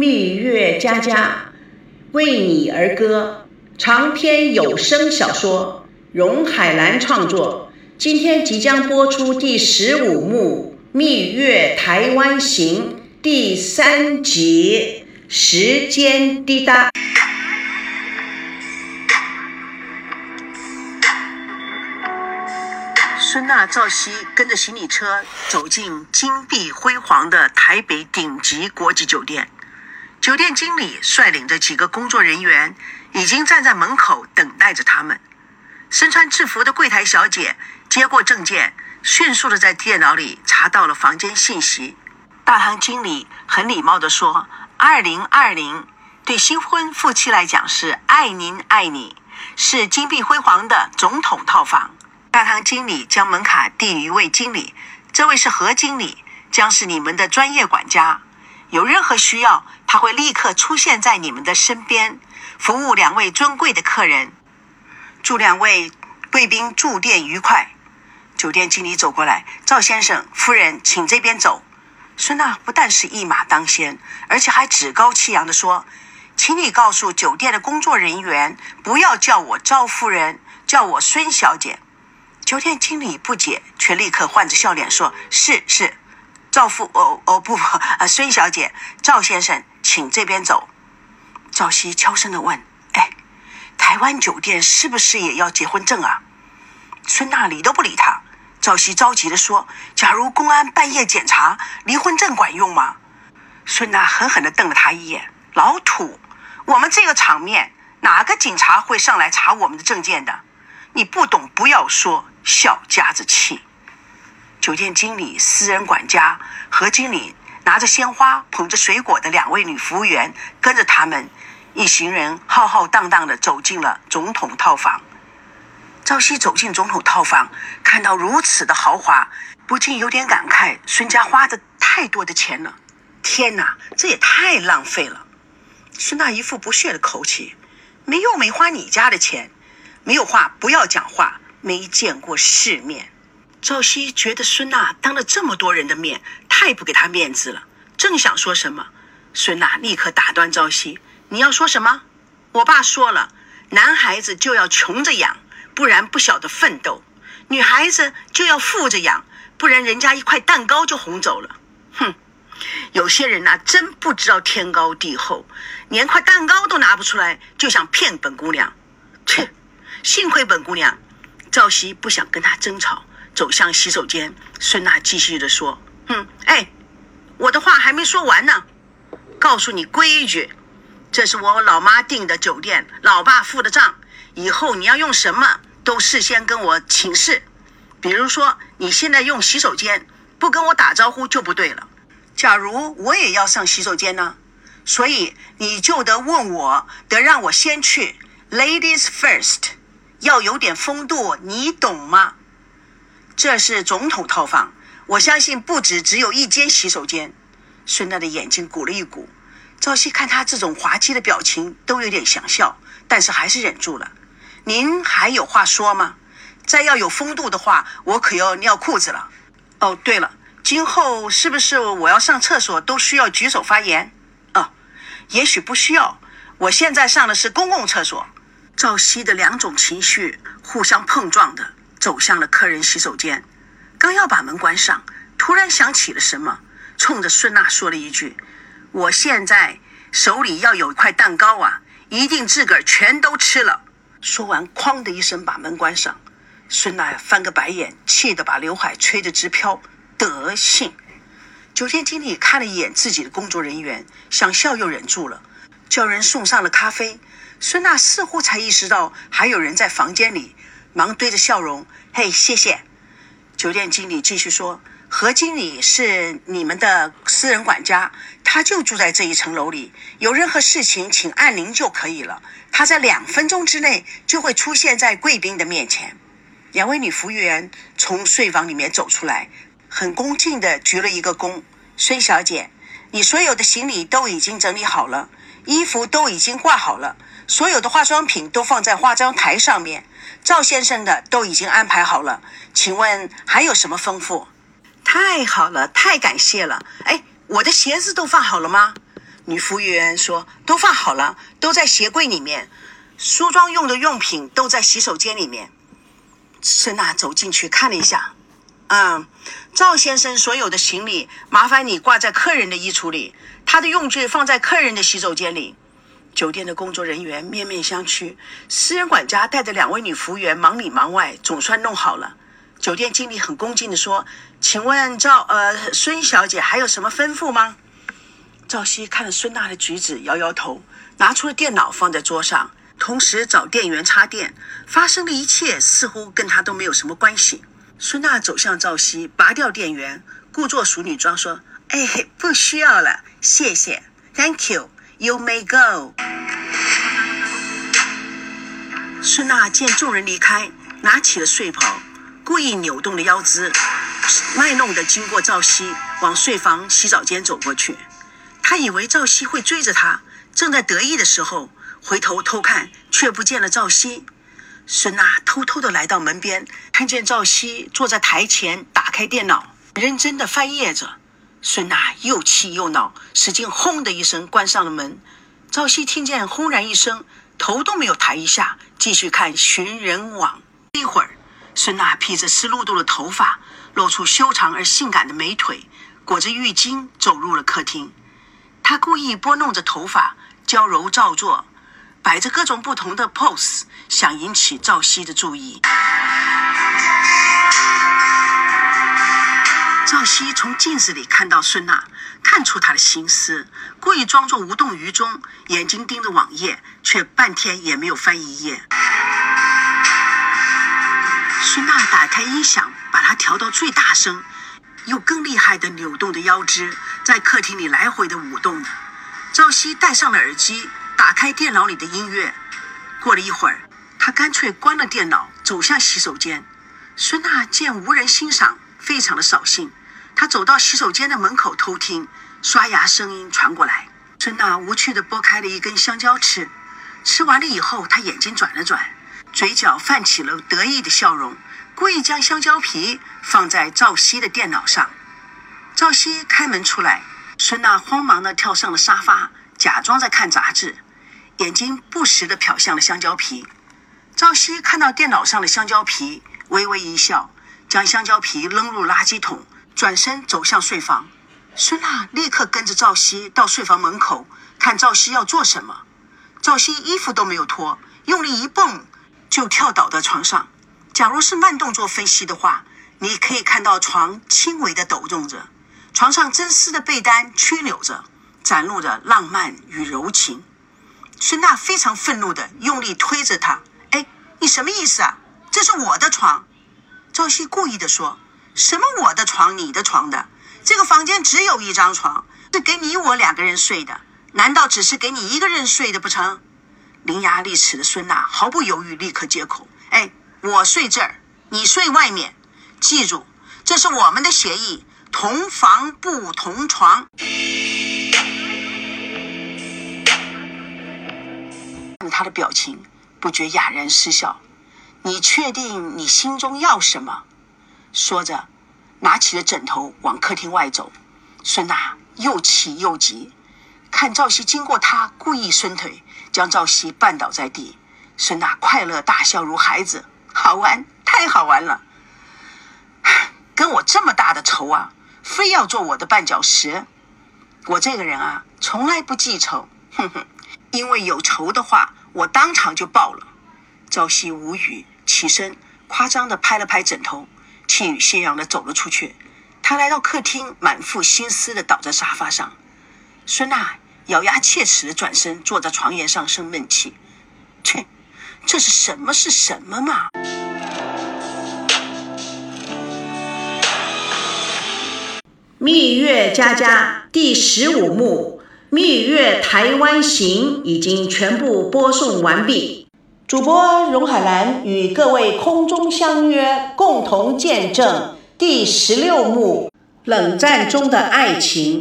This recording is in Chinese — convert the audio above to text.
蜜月佳佳，为你而歌，长篇有声小说，荣海兰创作。今天即将播出第十五幕《蜜月台湾行》第三集，时间滴答。孙娜、赵熙跟着行李车走进金碧辉煌的台北顶级国际酒店。酒店经理率领着几个工作人员，已经站在门口等待着他们。身穿制服的柜台小姐接过证件，迅速的在电脑里查到了房间信息。大堂经理很礼貌地说：“二零二零，对新婚夫妻来讲是爱您爱你，是金碧辉煌的总统套房。”大堂经理将门卡递于一位经理：“这位是何经理，将是你们的专业管家。”有任何需要，他会立刻出现在你们的身边，服务两位尊贵的客人。祝两位贵宾住店愉快。酒店经理走过来，赵先生、夫人，请这边走。孙娜不但是一马当先，而且还趾高气扬地说：“请你告诉酒店的工作人员，不要叫我赵夫人，叫我孙小姐。”酒店经理不解，却立刻换着笑脸说：“是是。”赵父哦哦不不啊，孙小姐，赵先生，请这边走。赵熙悄声的问：“哎，台湾酒店是不是也要结婚证啊？”孙娜理都不理他。赵熙着急的说：“假如公安半夜检查，离婚证管用吗？”孙娜狠狠的瞪了他一眼：“老土，我们这个场面，哪个警察会上来查我们的证件的？你不懂不要说，小家子气。”酒店经理、私人管家何经理拿着鲜花、捧着水果的两位女服务员跟着他们一行人浩浩荡荡地走进了总统套房。赵熙走进总统套房，看到如此的豪华，不禁有点感慨：孙家花的太多的钱了。天哪，这也太浪费了！孙娜一副不屑的口气：“没又没花你家的钱，没有话不要讲话，没见过世面。”赵熙觉得孙娜当着这么多人的面太不给他面子了，正想说什么，孙娜立刻打断赵熙：“你要说什么？我爸说了，男孩子就要穷着养，不然不晓得奋斗；女孩子就要富着养，不然人家一块蛋糕就哄走了。哼，有些人呐，真不知道天高地厚，连块蛋糕都拿不出来，就想骗本姑娘。切，幸亏本姑娘。”赵熙不想跟他争吵。走向洗手间，孙娜继续的说：“哼，哎，我的话还没说完呢。告诉你规矩，这是我老妈订的酒店，老爸付的账。以后你要用什么，都事先跟我请示。比如说，你现在用洗手间，不跟我打招呼就不对了。假如我也要上洗手间呢，所以你就得问我，得让我先去。Ladies first，要有点风度，你懂吗？”这是总统套房，我相信不止只有一间洗手间。孙娜的眼睛鼓了一鼓，赵熙看他这种滑稽的表情，都有点想笑，但是还是忍住了。您还有话说吗？再要有风度的话，我可要尿裤子了。哦，对了，今后是不是我要上厕所都需要举手发言？哦，也许不需要。我现在上的是公共厕所。赵熙的两种情绪互相碰撞的。走向了客人洗手间，刚要把门关上，突然想起了什么，冲着孙娜说了一句：“我现在手里要有一块蛋糕啊，一定自个儿全都吃了。”说完，哐的一声把门关上。孙娜翻个白眼，气得把刘海吹得直飘。德性！酒店经理看了一眼自己的工作人员，想笑又忍住了，叫人送上了咖啡。孙娜似乎才意识到还有人在房间里。忙堆着笑容，嘿，谢谢。酒店经理继续说：“何经理是你们的私人管家，他就住在这一层楼里。有任何事情，请按铃就可以了。他在两分钟之内就会出现在贵宾的面前。”两位女服务员从睡房里面走出来，很恭敬地鞠了一个躬：“孙小姐，你所有的行李都已经整理好了，衣服都已经挂好了，所有的化妆品都放在化妆台上面。”赵先生的都已经安排好了，请问还有什么吩咐？太好了，太感谢了！哎，我的鞋子都放好了吗？女服务员说：“都放好了，都在鞋柜里面，梳妆用的用品都在洗手间里面。”孙娜走进去看了一下，嗯，赵先生所有的行李麻烦你挂在客人的衣橱里，他的用具放在客人的洗手间里。酒店的工作人员面面相觑，私人管家带着两位女服务员忙里忙外，总算弄好了。酒店经理很恭敬地说：“请问赵呃孙小姐还有什么吩咐吗？”赵熙看着孙娜的举止，摇摇头，拿出了电脑放在桌上，同时找电源插电。发生的一切似乎跟他都没有什么关系。孙娜走向赵熙，拔掉电源，故作淑女装说：“哎，不需要了，谢谢，Thank you。” You may go。孙娜见众人离开，拿起了睡袍，故意扭动了腰肢，卖弄的经过赵熙，往睡房洗澡间走过去。她以为赵熙会追着她，正在得意的时候，回头偷看，却不见了赵熙。孙娜偷偷的来到门边，看见赵熙坐在台前，打开电脑，认真的翻页着。孙娜又气又恼，使劲轰的一声关上了门。赵熙听见轰然一声，头都没有抬一下，继续看寻人网。一会儿，孙娜披着湿漉漉的头发，露出修长而性感的美腿，裹着浴巾走入了客厅。她故意拨弄着头发，娇柔造作，摆着各种不同的 pose，想引起赵熙的注意。赵熙从镜子里看到孙娜，看出她的心思，故意装作无动于衷，眼睛盯着网页，却半天也没有翻一页。孙娜打开音响，把它调到最大声，又更厉害的扭动着腰肢，在客厅里来回的舞动。赵熙戴上了耳机，打开电脑里的音乐。过了一会儿，他干脆关了电脑，走向洗手间。孙娜见无人欣赏，非常的扫兴。他走到洗手间的门口偷听，刷牙声音传过来。孙娜无趣地剥开了一根香蕉吃，吃完了以后，她眼睛转了转，嘴角泛起了得意的笑容，故意将香蕉皮放在赵熙的电脑上。赵熙开门出来，孙娜慌忙地跳上了沙发，假装在看杂志，眼睛不时地瞟向了香蕉皮。赵熙看到电脑上的香蕉皮，微微一笑，将香蕉皮扔入垃圾桶。转身走向睡房，孙娜立刻跟着赵熙到睡房门口，看赵熙要做什么。赵熙衣服都没有脱，用力一蹦就跳倒在床上。假如是慢动作分析的话，你可以看到床轻微的抖动着，床上真丝的被单曲扭着，展露着浪漫与柔情。孙娜非常愤怒的用力推着他：“哎，你什么意思啊？这是我的床。”赵熙故意的说。什么我的床，你的床的？这个房间只有一张床，是给你我两个人睡的。难道只是给你一个人睡的不成？伶牙俐齿的孙娜毫不犹豫，立刻接口：“哎，我睡这儿，你睡外面。记住，这是我们的协议，同房不同床。”看他的表情，不觉哑然失笑。你确定你心中要什么？说着，拿起了枕头往客厅外走。孙娜又气又急，看赵熙经过他，故意伸腿将赵熙绊倒在地。孙娜快乐大笑如孩子，好玩，太好玩了！跟我这么大的仇啊，非要做我的绊脚石？我这个人啊，从来不记仇，哼哼，因为有仇的话，我当场就爆了。赵熙无语，起身夸张的拍了拍枕头。气宇轩扬的走了出去，他来到客厅，满腹心思的倒在沙发上。孙娜咬牙切齿的转身坐在床沿上生闷气，切，这是什么是什么嘛？蜜月佳佳第十五幕《蜜月台湾行》已经全部播送完毕。主播荣海兰与各位空中相约，共同见证第十六幕《冷战中的爱情》。